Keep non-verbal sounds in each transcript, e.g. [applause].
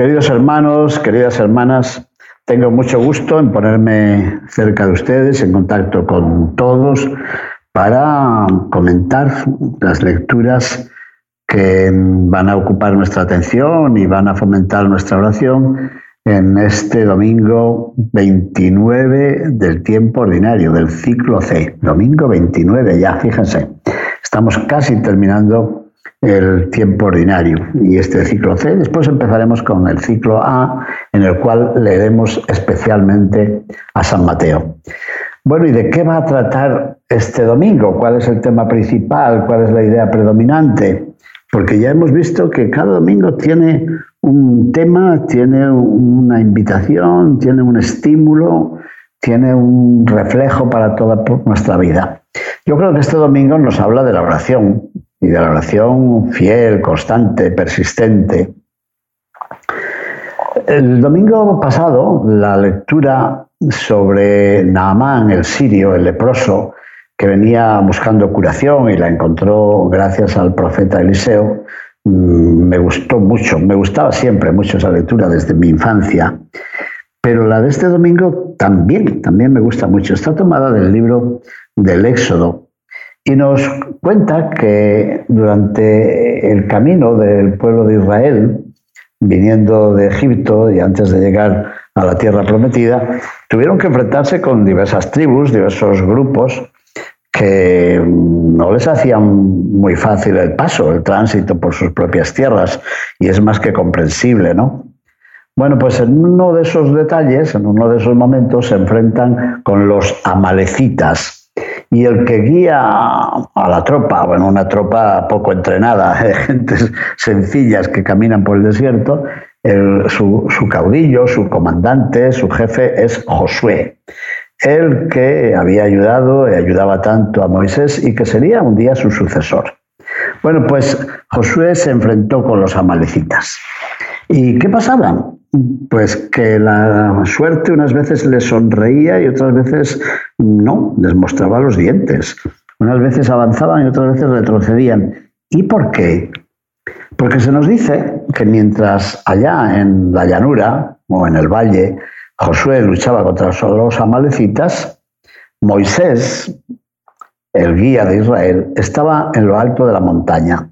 queridos hermanos, queridas hermanas, tengo mucho gusto en ponerme cerca de ustedes, en contacto con todos, para comentar las lecturas que van a ocupar nuestra atención y van a fomentar nuestra oración en este domingo 29 del tiempo ordinario, del ciclo C. Domingo 29 ya, fíjense. Estamos casi terminando el tiempo ordinario y este ciclo C. Después empezaremos con el ciclo A, en el cual leeremos especialmente a San Mateo. Bueno, ¿y de qué va a tratar este domingo? ¿Cuál es el tema principal? ¿Cuál es la idea predominante? Porque ya hemos visto que cada domingo tiene un tema, tiene una invitación, tiene un estímulo, tiene un reflejo para toda nuestra vida. Yo creo que este domingo nos habla de la oración y de la oración fiel, constante, persistente. El domingo pasado la lectura sobre Naamán, el sirio, el leproso, que venía buscando curación y la encontró gracias al profeta Eliseo, mm, me gustó mucho, me gustaba siempre mucho esa lectura desde mi infancia, pero la de este domingo también, también me gusta mucho. Está tomada del libro del Éxodo y nos cuenta que durante el camino del pueblo de Israel, viniendo de Egipto y antes de llegar a la tierra prometida, tuvieron que enfrentarse con diversas tribus, diversos grupos que no les hacían muy fácil el paso, el tránsito por sus propias tierras, y es más que comprensible, ¿no? Bueno, pues en uno de esos detalles, en uno de esos momentos, se enfrentan con los amalecitas. Y el que guía a la tropa, bueno, una tropa poco entrenada, [laughs] de gentes sencillas que caminan por el desierto, su, caudillo, su comandante, su jefe es Josué, el que había ayudado y ayudaba tanto a Moisés y que sería un día su sucesor. Bueno, pues Josué se enfrentó con los amalecitas. ¿Y qué pasaba? Pues que la suerte unas veces les sonreía y otras veces no, les mostraba los dientes. Unas veces avanzaban y otras veces retrocedían. ¿Y por qué? Porque se nos dice que mientras allá en la llanura o en el valle Josué luchaba contra los amalecitas, Moisés, el guía de Israel, estaba en lo alto de la montaña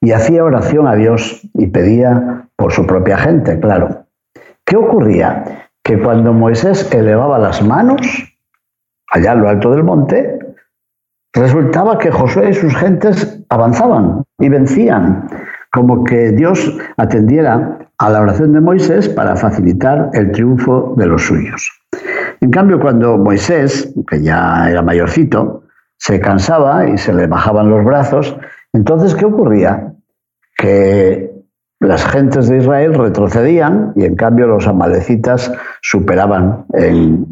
y hacía oración a Dios y pedía por su propia gente, claro. ¿Qué ocurría? Que cuando Moisés elevaba las manos, allá en lo alto del monte, resultaba que Josué y sus gentes avanzaban y vencían como que Dios atendiera a la oración de Moisés para facilitar el triunfo de los suyos. En cambio, cuando Moisés, que ya era mayorcito, se cansaba y se le bajaban los brazos, entonces, ¿qué ocurría? Que las gentes de Israel retrocedían y en cambio los amalecitas superaban en,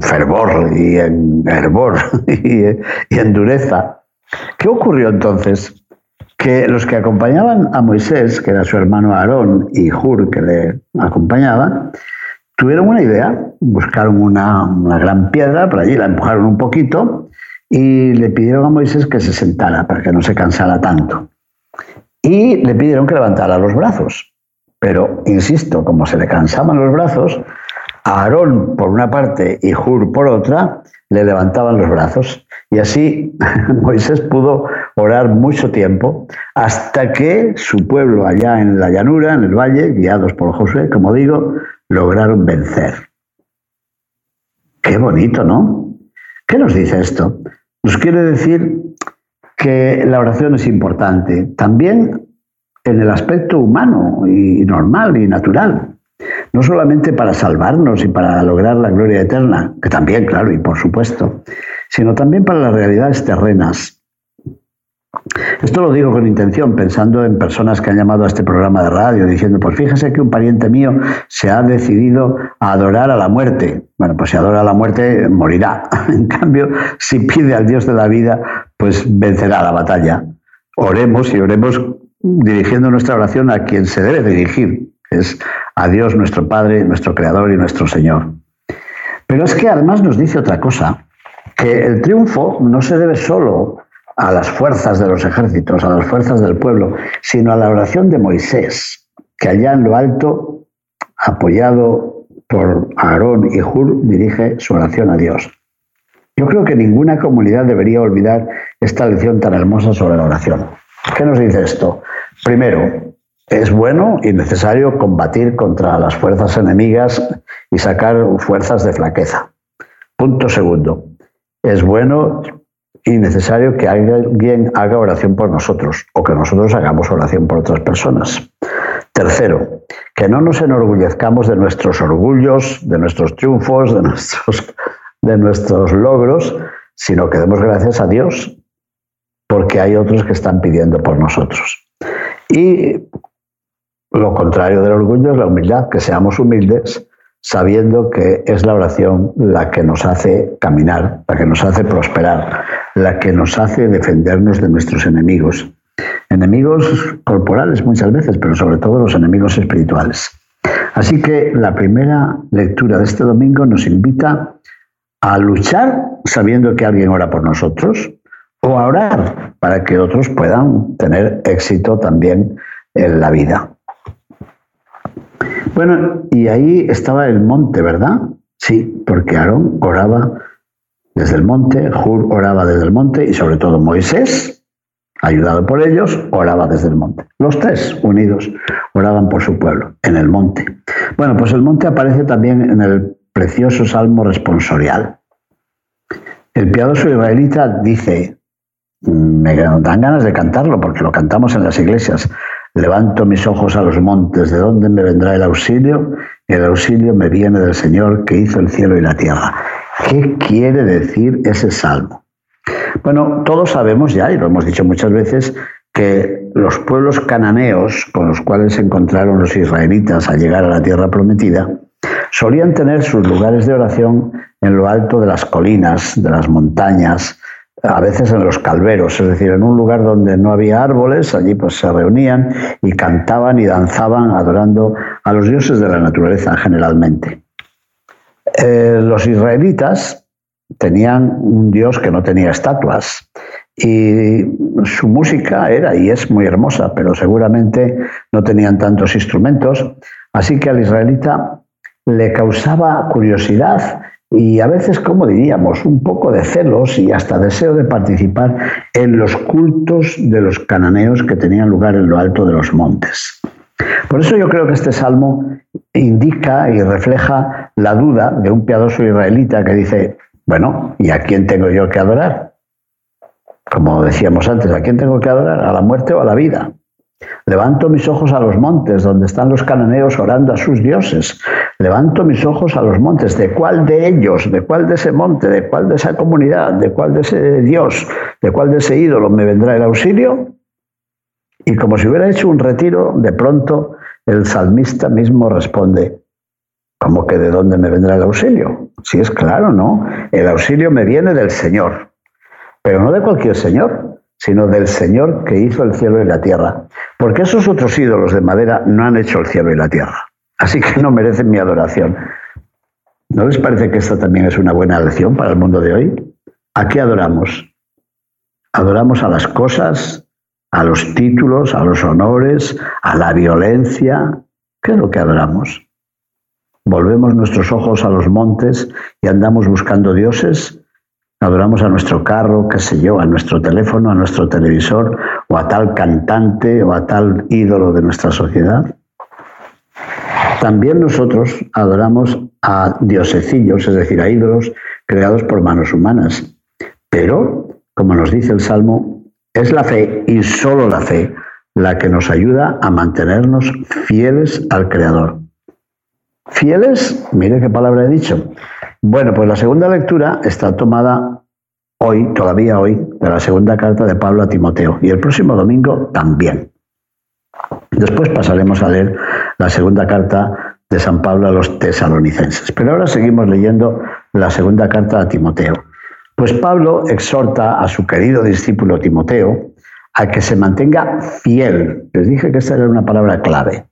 fervor y en hervor [laughs] y en dureza. ¿Qué ocurrió entonces? que los que acompañaban a Moisés, que era su hermano Aarón, y Hur, que le acompañaba, tuvieron una idea, buscaron una, gran piedra, por allí la empujaron un poquito y le pidieron a Moisés que se sentara para que no se cansara tanto. Y le pidieron que levantara los brazos. Pero, insisto, como se le cansaban los brazos, Aarón por una parte y Hur por otra le levantaban los brazos. Y así [laughs] Moisés pudo orar mucho tiempo hasta que su pueblo allá en la llanura, en el valle, guiados por Josué, como digo, lograron vencer. Qué bonito, ¿no? ¿Qué nos dice esto? Nos quiere decir que la oración es importante, también en el aspecto humano y normal y natural no solamente para salvarnos y para lograr la gloria eterna, que también, claro, y por supuesto, sino también para las realidades terrenas. Esto lo digo con intención, pensando en personas que han llamado a este programa de radio diciendo, pues fíjese que un pariente mío se ha decidido a adorar a la muerte. Bueno, pues si adora a la muerte, morirá. [laughs] En cambio, si pide al Dios de la vida, pues vencerá la batalla. Oremos y oremos dirigiendo nuestra oración a quien se debe dirigir, es a Dios nuestro Padre, nuestro Creador y nuestro Señor. Pero es que además nos dice otra cosa, que el triunfo no se debe solo a las fuerzas de los ejércitos, a las fuerzas del pueblo, sino a la oración de Moisés, que allá en lo alto, apoyado por Aarón y Hur, dirige su oración a Dios. Yo creo que ninguna comunidad debería olvidar esta lección tan hermosa sobre la oración. ¿Qué nos dice esto? Primero, es bueno y necesario combatir contra las fuerzas enemigas y sacar fuerzas de flaqueza. Punto segundo, es bueno y necesario que alguien haga oración por nosotros o que nosotros hagamos oración por otras personas. Tercero, que no nos enorgullezcamos de nuestros orgullos, de nuestros triunfos, de nuestros, de nuestros logros, sino que demos gracias a Dios porque hay otros que están pidiendo por nosotros. Y lo contrario del orgullo es la humildad, que seamos humildes sabiendo que es la oración la que nos hace caminar, la que nos hace prosperar, la que nos hace defendernos de nuestros enemigos. Enemigos corporales muchas veces, pero sobre todo los enemigos espirituales. Así que la primera lectura de este domingo nos invita a luchar sabiendo que alguien ora por nosotros o a orar para que otros puedan tener éxito también en la vida. Bueno, y ahí estaba el monte, ¿verdad? Sí, porque Aarón oraba desde el monte, Hur oraba desde el monte y sobre todo Moisés, ayudado por ellos, oraba desde el monte. Los tres unidos oraban por su pueblo, en el monte. Bueno, pues el monte aparece también en el precioso salmo responsorial. El piadoso israelita dice, me dan ganas de cantarlo porque lo cantamos en las iglesias. Levanto mis ojos a los montes, ¿de dónde me vendrá el auxilio? El auxilio me viene del Señor que hizo el cielo y la tierra. ¿Qué quiere decir ese salmo? Bueno, todos sabemos ya, y lo hemos dicho muchas veces, que los pueblos cananeos con los cuales se encontraron los israelitas al llegar a la tierra prometida, solían tener sus lugares de oración en lo alto de las colinas, de las montañas, a veces en los calveros, es decir, en un lugar donde no había árboles, allí pues se reunían y cantaban y danzaban adorando a los dioses de la naturaleza generalmente. Eh, los israelitas tenían un dios que no tenía estatuas y su música era y es muy hermosa, pero seguramente no tenían tantos instrumentos, así que al israelita le causaba curiosidad y a veces, como diríamos, un poco de celos y hasta deseo de participar en los cultos de los cananeos que tenían lugar en lo alto de los montes. Por eso yo creo que este salmo indica y refleja la duda de un piadoso israelita que dice, bueno, ¿y a quién tengo yo que adorar? Como decíamos antes, ¿a quién tengo que adorar? ¿A la muerte o a la vida? Levanto mis ojos a los montes, donde están los cananeos orando a sus dioses. Levanto mis ojos a los montes. ¿De cuál de ellos? ¿De cuál de ese monte? ¿De cuál de esa comunidad? ¿De cuál de ese dios? ¿De cuál de ese ídolo me vendrá el auxilio? Y como si hubiera hecho un retiro, de pronto el salmista mismo responde, ¿cómo que de dónde me vendrá el auxilio? Si es claro, ¿no? El auxilio me viene del Señor, pero no de cualquier Señor, sino del Señor que hizo el cielo y la tierra. Porque esos otros ídolos de madera no han hecho el cielo y la tierra. Así que no merecen mi adoración. ¿No les parece que esta también es una buena lección para el mundo de hoy? ¿A qué adoramos? ¿Adoramos a las cosas, a los títulos, a los honores, a la violencia? ¿Qué es lo que adoramos? ¿Volvemos nuestros ojos a los montes y andamos buscando dioses? Adoramos a nuestro carro, qué sé yo, a nuestro teléfono, a nuestro televisor, o a tal cantante o a tal ídolo de nuestra sociedad. También nosotros adoramos a diosecillos, es decir, a ídolos creados por manos humanas. Pero, como nos dice el Salmo, es la fe y solo la fe la que nos ayuda a mantenernos fieles al Creador. Fieles, mire qué palabra he dicho, bueno, pues la segunda lectura está tomada hoy, todavía hoy, de la segunda carta de Pablo a Timoteo y el próximo domingo también. Después pasaremos a leer la segunda carta de San Pablo a los tesalonicenses. Pero ahora seguimos leyendo la segunda carta a Timoteo. Pues Pablo exhorta a su querido discípulo Timoteo a que se mantenga fiel. Les dije que esta era una palabra clave.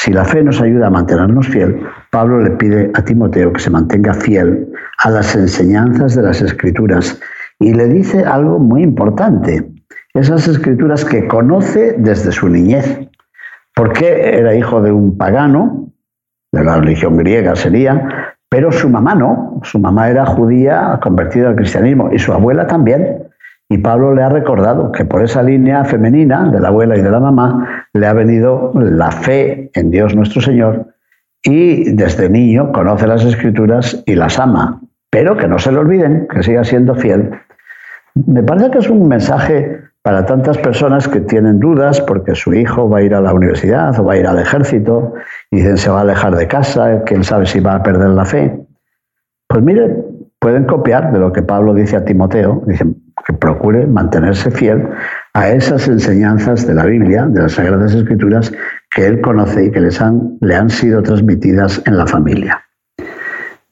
Si la fe nos ayuda a mantenernos fiel, Pablo le pide a Timoteo que se mantenga fiel a las enseñanzas de las escrituras y le dice algo muy importante. Esas escrituras que conoce desde su niñez. Porque era hijo de un pagano, de la religión griega sería, pero su mamá no. Su mamá era judía convertida al cristianismo y su abuela también. Y Pablo le ha recordado que por esa línea femenina de la abuela y de la mamá le ha venido la fe en Dios nuestro Señor y desde niño conoce las escrituras y las ama, pero que no se le olviden, que siga siendo fiel. Me parece que es un mensaje para tantas personas que tienen dudas porque su hijo va a ir a la universidad o va a ir al ejército y dicen se va a alejar de casa, quién sabe si va a perder la fe. Pues mire, pueden copiar de lo que Pablo dice a Timoteo, dicen que procure mantenerse fiel a esas enseñanzas de la Biblia, de las Sagradas Escrituras, que él conoce y que les han, le han sido transmitidas en la familia.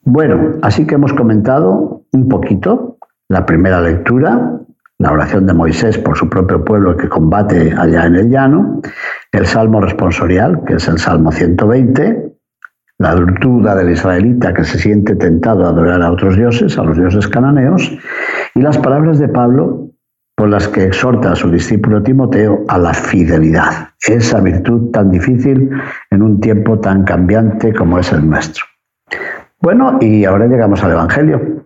Bueno, así que hemos comentado un poquito la primera lectura, la oración de Moisés por su propio pueblo que combate allá en el llano, el salmo responsorial, que es el Salmo 120, la duda del israelita que se siente tentado a adorar a otros dioses, a los dioses cananeos, y las palabras de Pablo por las que exhorta a su discípulo Timoteo a la fidelidad, esa virtud tan difícil en un tiempo tan cambiante como es el nuestro. Bueno, y ahora llegamos al Evangelio.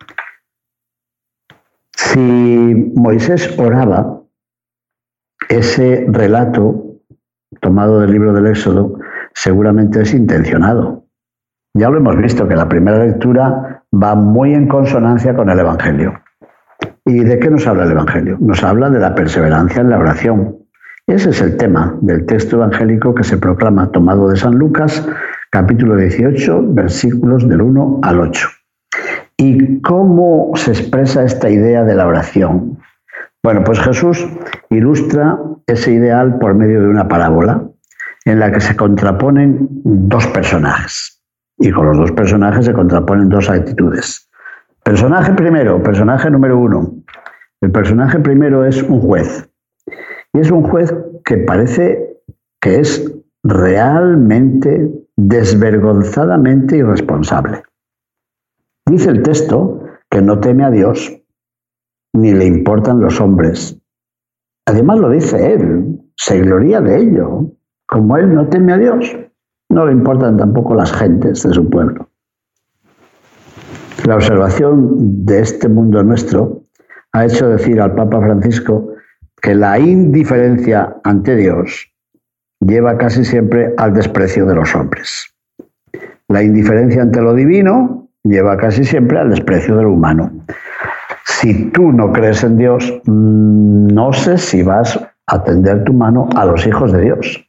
Si Moisés oraba, ese relato tomado del libro del Éxodo seguramente es intencionado. Ya lo hemos visto que la primera lectura va muy en consonancia con el Evangelio. ¿Y de qué nos habla el Evangelio? Nos habla de la perseverancia en la oración. Ese es el tema del texto evangélico que se proclama tomado de San Lucas, capítulo 18, versículos del 1 al 8. ¿Y cómo se expresa esta idea de la oración? Bueno, pues Jesús ilustra ese ideal por medio de una parábola en la que se contraponen dos personajes. Y con los dos personajes se contraponen dos actitudes. Personaje primero, personaje número uno. El personaje primero es un juez. Y es un juez que parece que es realmente, desvergonzadamente irresponsable. Dice el texto que no teme a Dios, ni le importan los hombres. Además lo dice él, se gloria de ello. Como él no teme a Dios, no le importan tampoco las gentes de su pueblo. La observación de este mundo nuestro ha hecho decir al Papa Francisco que la indiferencia ante Dios lleva casi siempre al desprecio de los hombres. La indiferencia ante lo divino lleva casi siempre al desprecio del humano. Si tú no crees en Dios, mm, no sé si vas a tender tu mano a los hijos de Dios.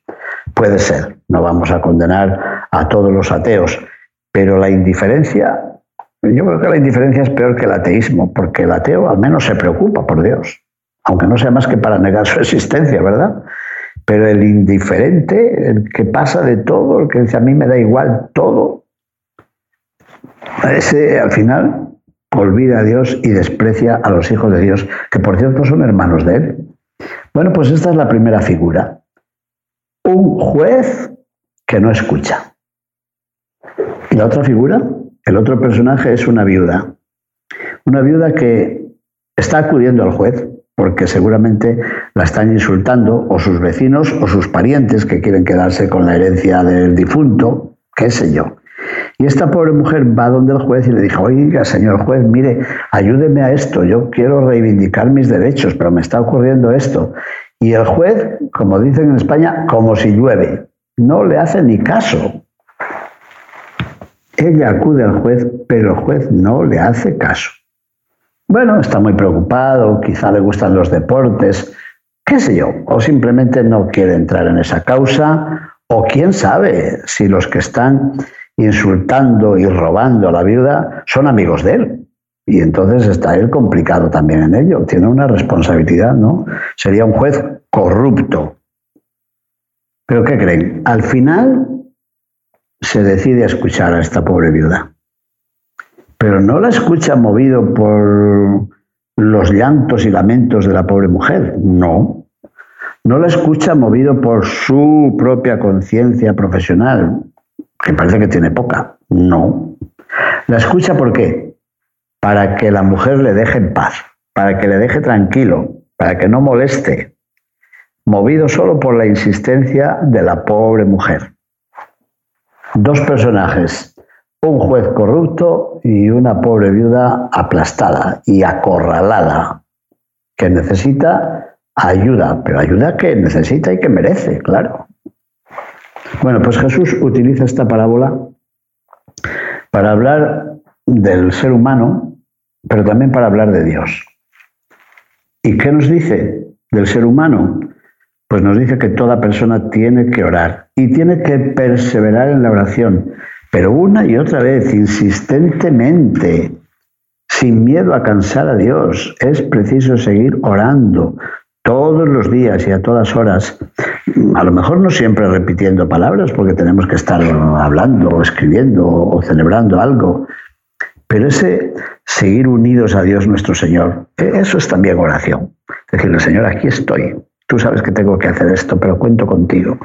Puede ser, no vamos a condenar a todos los ateos, pero la indiferencia, yo creo que la indiferencia es peor que el ateísmo, porque el ateo al menos se preocupa por Dios, aunque no sea más que para negar su existencia, ¿verdad? Pero el indiferente, el que pasa de todo, el que dice a mí me da igual todo, ese al final olvida a Dios y desprecia a los hijos de Dios, que por cierto son hermanos de él. Bueno, pues esta es la primera figura un juez que no escucha. Y la otra figura, el otro personaje es una viuda. Una viuda que está acudiendo al juez porque seguramente la están insultando o sus vecinos o sus parientes que quieren quedarse con la herencia del difunto, qué sé yo. Y esta pobre mujer va donde el juez y le dice, oiga, señor juez, mire, ayúdeme a esto, yo quiero reivindicar mis derechos, pero me está ocurriendo esto. Y el juez, como dicen en España, como si llueve, no le hace ni caso. Ella acude al juez, pero el juez no le hace caso. Bueno, está muy preocupado, quizá le gustan los deportes, qué sé yo, o simplemente no quiere entrar en esa causa, o quién sabe si los que están insultando y robando a la viuda son amigos de él. Y entonces está él complicado también en ello. Tiene una responsabilidad, ¿no? Sería un juez corrupto. Pero ¿qué creen? Al final se decide a escuchar a esta pobre viuda. Pero no la escucha movido por los llantos y lamentos de la pobre mujer, no. No la escucha movido por su propia conciencia profesional, que parece que tiene poca, no. La escucha por qué? Para que la mujer le deje en paz, para que le deje tranquilo, para que no moleste, movido solo por la insistencia de la pobre mujer. Dos personajes, un juez corrupto y una pobre viuda aplastada y acorralada, que necesita ayuda, pero ayuda que necesita y que merece, claro. Bueno, pues Jesús utiliza esta parábola para hablar del ser humano, pero también para hablar de Dios. ¿Y qué nos dice del ser humano? Pues nos dice que toda persona tiene que orar y tiene que perseverar en la oración, pero una y otra vez, insistentemente, sin miedo a cansar a Dios. Es preciso seguir orando todos los días y a todas horas. A lo mejor no siempre repitiendo palabras, porque tenemos que estar hablando o escribiendo o celebrando algo, pero ese seguir unidos a Dios nuestro Señor, e-, eso es también oración. Decirle, Señor, aquí estoy, Tú sabes que tengo que hacer esto, pero cuento contigo.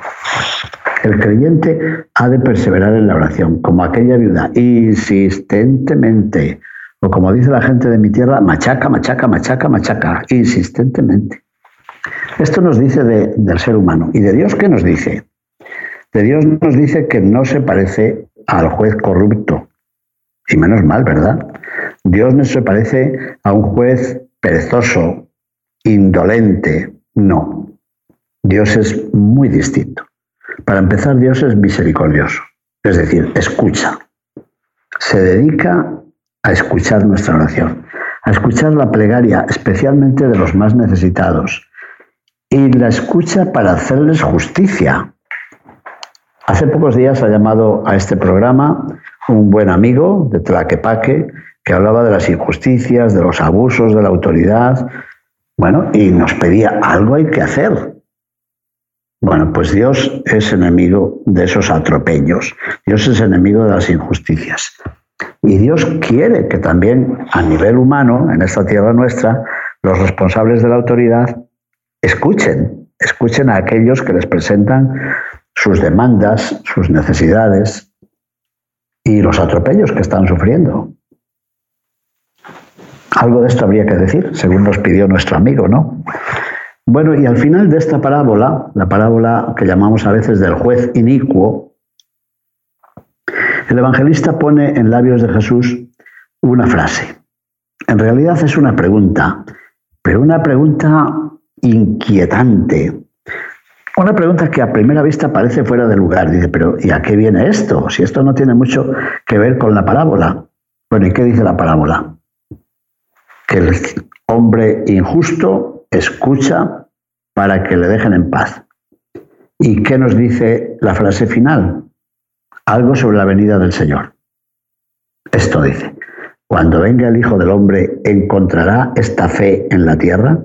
El creyente ha de perseverar en la oración, como aquella viuda, insistentemente. O como dice la gente de mi tierra, machaca, machaca, machaca, machaca, insistentemente. Esto nos dice del ser humano. ¿Y de Dios qué nos dice? De Dios nos dice que no se parece al juez corrupto. Y menos mal, ¿verdad? Dios no se parece a un juez perezoso, indolente, no, Dios es muy distinto. Para empezar, Dios es misericordioso, es decir, escucha. Se dedica a escuchar nuestra oración, a escuchar la plegaria, especialmente de los más necesitados, y la escucha para hacerles justicia. Hace pocos días ha llamado a este programa un buen amigo de Tlaquepaque que hablaba de las injusticias, de los abusos de la autoridad, bueno, y nos pedía, algo hay que hacer. Bueno, pues Dios es enemigo de esos atropellos, Dios es enemigo de las injusticias. Y Dios quiere que también a nivel humano, en esta tierra nuestra, los responsables de la autoridad escuchen, escuchen a aquellos que les presentan sus demandas, sus necesidades y los atropellos que están sufriendo. Algo de esto habría que decir, según nos pidió nuestro amigo, ¿no? Bueno, y al final de esta parábola, la parábola que llamamos a veces del juez inicuo, el evangelista pone en labios de Jesús una frase. En realidad es una pregunta, pero una pregunta inquietante. Una pregunta que a primera vista parece fuera de lugar. Dice, pero ¿y a qué viene esto? Si esto no tiene mucho que ver con la parábola. Bueno, ¿y qué dice la parábola? Que el hombre injusto escucha para que le dejen en paz. ¿Y qué nos dice la frase final? Algo sobre la venida del Señor. Esto dice, cuando venga el Hijo del Hombre, ¿encontrará esta fe en la tierra?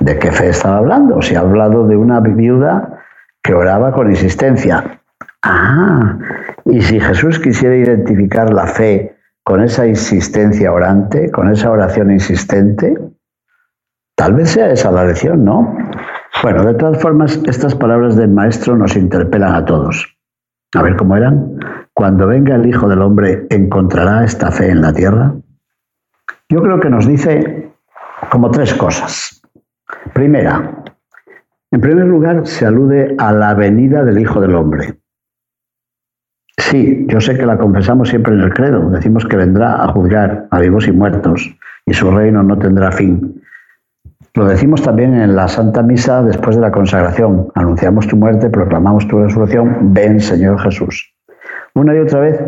¿De qué fe estaba hablando? Se ha hablado de una viuda que oraba con insistencia. Ah, y si Jesús quisiera identificar la fe con esa insistencia orante, con esa oración insistente, tal vez sea esa la lección, ¿no? Bueno, de todas formas, estas palabras del maestro nos interpelan a todos. A ver cómo eran. Cuando venga el Hijo del Hombre, ¿encontrará esta fe en la tierra? Yo creo que nos dice como tres cosas. Primera, en primer lugar, se alude a la venida del Hijo del Hombre. Sí, yo sé que la confesamos siempre en el credo. Decimos que vendrá a juzgar a vivos y muertos y su reino no tendrá fin. Lo decimos también en la Santa Misa después de la consagración. Anunciamos tu muerte, proclamamos tu resurrección. Ven, Señor Jesús. Una y otra vez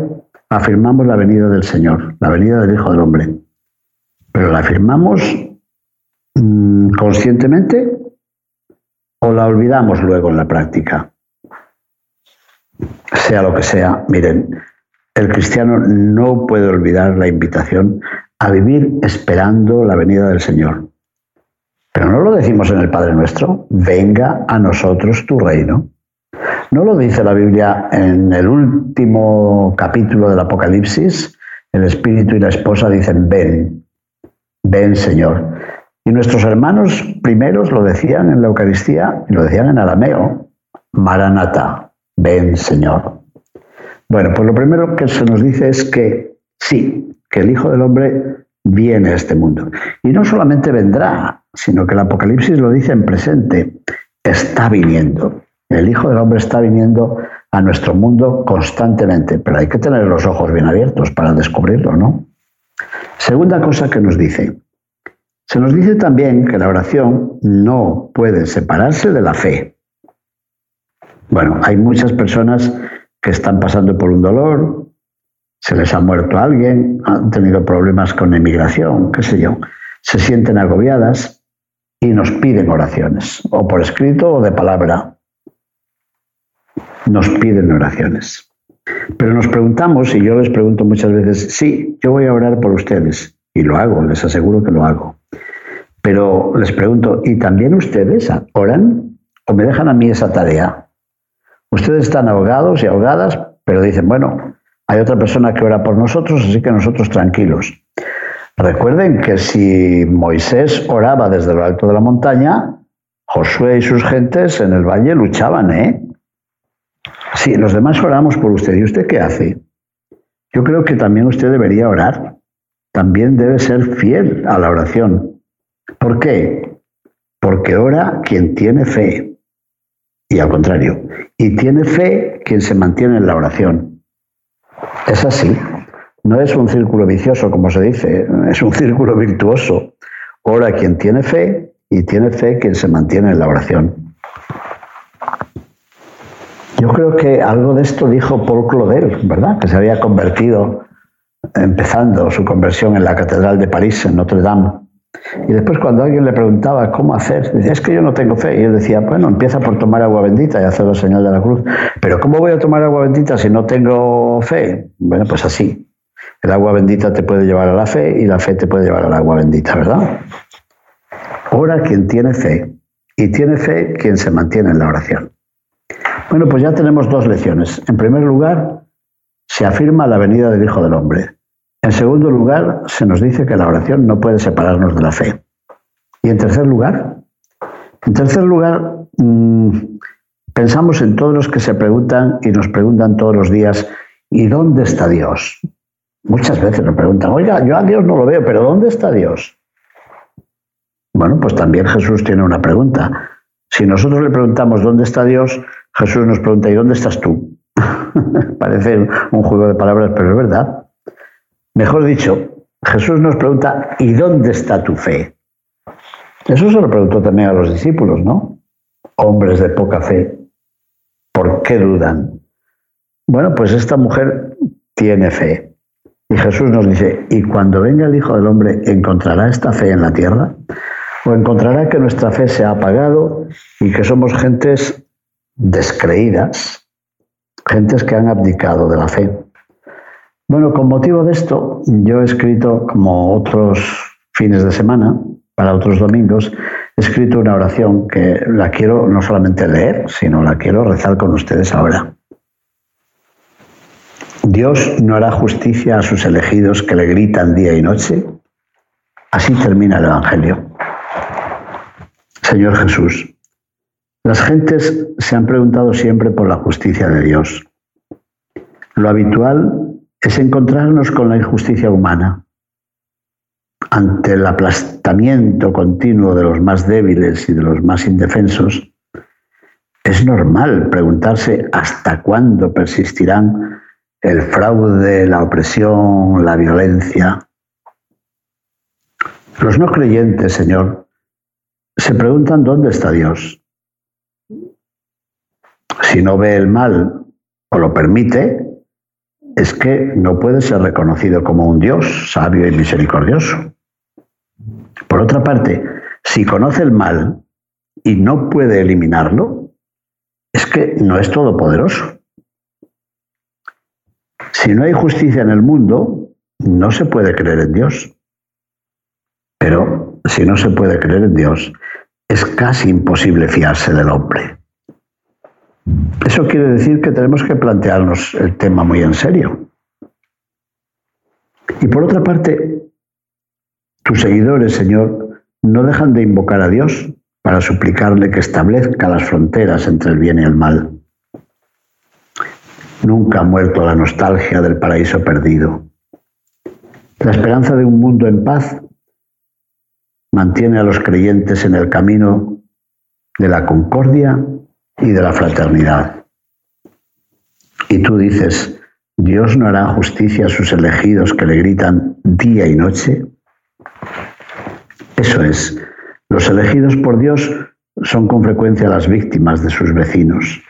afirmamos la venida del Señor, la venida del Hijo del Hombre. Pero la afirmamos mm, conscientemente o la olvidamos luego en la práctica sea lo que sea, miren, el cristiano no puede olvidar la invitación a vivir esperando la venida del Señor. Pero no lo decimos en el Padre Nuestro, venga a nosotros tu reino. ¿No lo dice la Biblia en el último capítulo del Apocalipsis? El Espíritu y la esposa dicen, ven, ven Señor. Y nuestros hermanos primeros lo decían en la Eucaristía y lo decían en arameo, Maranata, ven Señor. Bueno, pues lo primero que se nos dice es que sí, que el Hijo del Hombre viene a este mundo. Y no solamente vendrá, sino que el Apocalipsis lo dice en presente, está viniendo. El Hijo del Hombre está viniendo a nuestro mundo constantemente, pero hay que tener los ojos bien abiertos para descubrirlo, ¿no? Segunda cosa que nos dice. Se nos dice también que la oración no puede separarse de la fe. Bueno, hay muchas personas que están pasando por un dolor, se les ha muerto alguien, han tenido problemas con emigración, qué sé yo, se sienten agobiadas y nos piden oraciones, o por escrito o de palabra. Nos piden oraciones. Pero nos preguntamos, y yo les pregunto muchas veces, sí, yo voy a orar por ustedes, y lo hago, les aseguro que lo hago. Pero les pregunto, ¿y también ustedes oran? ¿O me dejan a mí esa tarea? Ustedes están ahogados y ahogadas, pero dicen, bueno, hay otra persona que ora por nosotros, así que nosotros tranquilos. Recuerden que si Moisés oraba desde lo alto de la montaña, Josué y sus gentes en el valle luchaban, ¿eh? Sí, los demás oramos por usted. ¿Y usted qué hace? Yo creo que también usted debería orar. También debe ser fiel a la oración. ¿Por qué? Porque ora quien tiene fe. Y al contrario, y tiene fe quien se mantiene en la oración. Es así. No es un círculo vicioso, como se dice, [laughs] es un círculo virtuoso. Ora quien tiene fe y tiene fe quien se mantiene en la oración. Yo creo que algo de esto dijo Paul Claudel, ¿verdad? Que se había convertido, empezando su conversión en la Catedral de París, en Notre Dame. Y después cuando alguien le preguntaba cómo hacer, decía, es que yo no tengo fe. Y él decía, bueno, empieza por tomar agua bendita y hacer la señal de la cruz. Pero ¿cómo voy a tomar agua bendita si no tengo fe? Bueno, pues así. El agua bendita te puede llevar a la fe y la fe te puede llevar al agua bendita, ¿verdad? Ora quien tiene fe y tiene fe quien se mantiene en la oración. Bueno, pues ya tenemos dos lecciones. En primer lugar, se afirma la venida del Hijo del Hombre. En segundo lugar, se nos dice que la oración no puede separarnos de la fe. Y en tercer lugar, en tercer lugar, mm, pensamos en todos los que se preguntan y nos preguntan todos los días, ¿y dónde está Dios? Muchas veces nos preguntan, oiga, yo a Dios no lo veo, pero ¿dónde está Dios? Bueno, pues también Jesús tiene una pregunta. Si nosotros le preguntamos dónde está Dios, Jesús nos pregunta, ¿y dónde estás tú? [laughs] Parece un juego de palabras, pero es verdad. Mejor dicho, Jesús nos pregunta, ¿y dónde está tu fe? Eso se lo preguntó también a los discípulos, ¿no? Hombres de poca fe, ¿por qué dudan? Bueno, pues esta mujer tiene fe. Y Jesús nos dice, ¿y cuando venga el Hijo del Hombre, encontrará esta fe en la tierra? ¿O encontrará que nuestra fe se ha apagado y que somos gentes descreídas, gentes que han abdicado de la fe? Bueno, con motivo de esto, yo he escrito, como otros fines de semana, para otros domingos, he escrito una oración que la quiero no solamente leer, sino la quiero rezar con ustedes ahora. Dios no hará justicia a sus elegidos que le gritan día y noche. Así termina el Evangelio. Señor Jesús, las gentes se han preguntado siempre por la justicia de Dios. Lo habitual es encontrarnos con la injusticia humana. Ante el aplastamiento continuo de los más débiles y de los más indefensos, es normal preguntarse hasta cuándo persistirán el fraude, la opresión, la violencia. Los no creyentes, Señor, se preguntan dónde está Dios. Si no ve el mal o lo permite, es que no puede ser reconocido como un Dios sabio y misericordioso. Por otra parte, si conoce el mal y no puede eliminarlo, es que no es todopoderoso. Si no hay justicia en el mundo, no se puede creer en Dios. Pero si no se puede creer en Dios, es casi imposible fiarse del hombre. Eso quiere decir que tenemos que plantearnos el tema muy en serio. Y por otra parte, tus seguidores, Señor, no dejan de invocar a Dios para suplicarle que establezca las fronteras entre el bien y el mal. Nunca ha muerto la nostalgia del paraíso perdido. La esperanza de un mundo en paz mantiene a los creyentes en el camino de la concordia y de la fraternidad. Y tú dices, ¿Dios no hará justicia a sus elegidos que le gritan día y noche? Eso es, los elegidos por Dios son con frecuencia las víctimas de sus vecinos.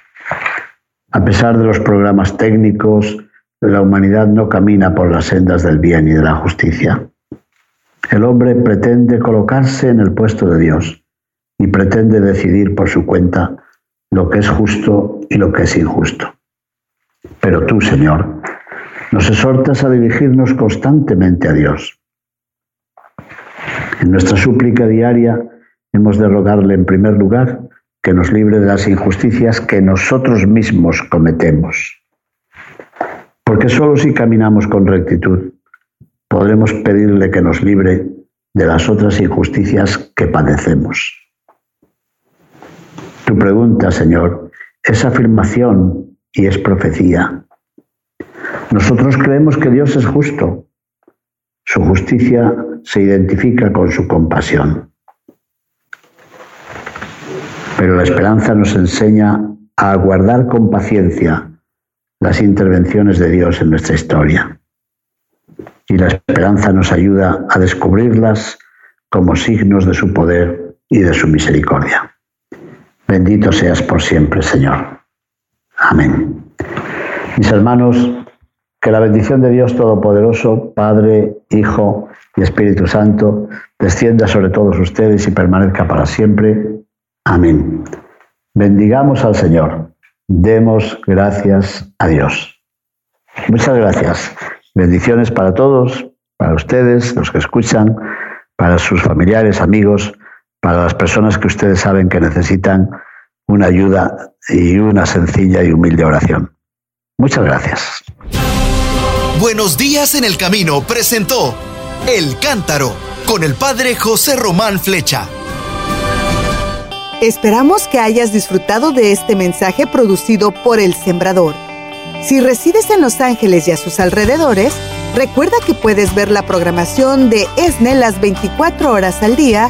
A pesar de los programas técnicos, la humanidad no camina por las sendas del bien y de la justicia. El hombre pretende colocarse en el puesto de Dios y pretende decidir por su cuenta lo que es justo y lo que es injusto. Pero tú, Señor, nos exhortas a dirigirnos constantemente a Dios. En nuestra súplica diaria hemos de rogarle en primer lugar que nos libre de las injusticias que nosotros mismos cometemos. Porque solo si caminamos con rectitud podremos pedirle que nos libre de las otras injusticias que padecemos. Tu pregunta, Señor, es afirmación y es profecía. Nosotros creemos que Dios es justo. Su justicia se identifica con su compasión. Pero la esperanza nos enseña a aguardar con paciencia las intervenciones de Dios en nuestra historia. Y la esperanza nos ayuda a descubrirlas como signos de su poder y de su misericordia. Bendito seas por siempre, Señor. Amén. Mis hermanos, que la bendición de Dios Todopoderoso, Padre, Hijo y Espíritu Santo, descienda sobre todos ustedes y permanezca para siempre. Amén. Bendigamos al Señor. Demos gracias a Dios. Muchas gracias. Bendiciones para todos, para ustedes, los que escuchan, para sus familiares, amigos para las personas que ustedes saben que necesitan una ayuda y una sencilla y humilde oración. Muchas gracias. Buenos días en el camino presentó El Cántaro con el padre José Román Flecha. Esperamos que hayas disfrutado de este mensaje producido por El Sembrador. Si resides en Los Ángeles y a sus alrededores, recuerda que puedes ver la programación de ESNE las 24 horas al día